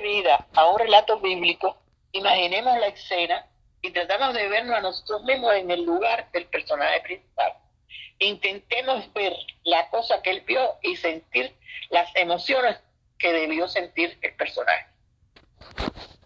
vida a un relato bíblico, imaginemos la escena y tratamos de vernos a nosotros mismos en el lugar del personaje principal. Intentemos ver la cosa que él vio y sentir las emociones que debió sentir el personaje.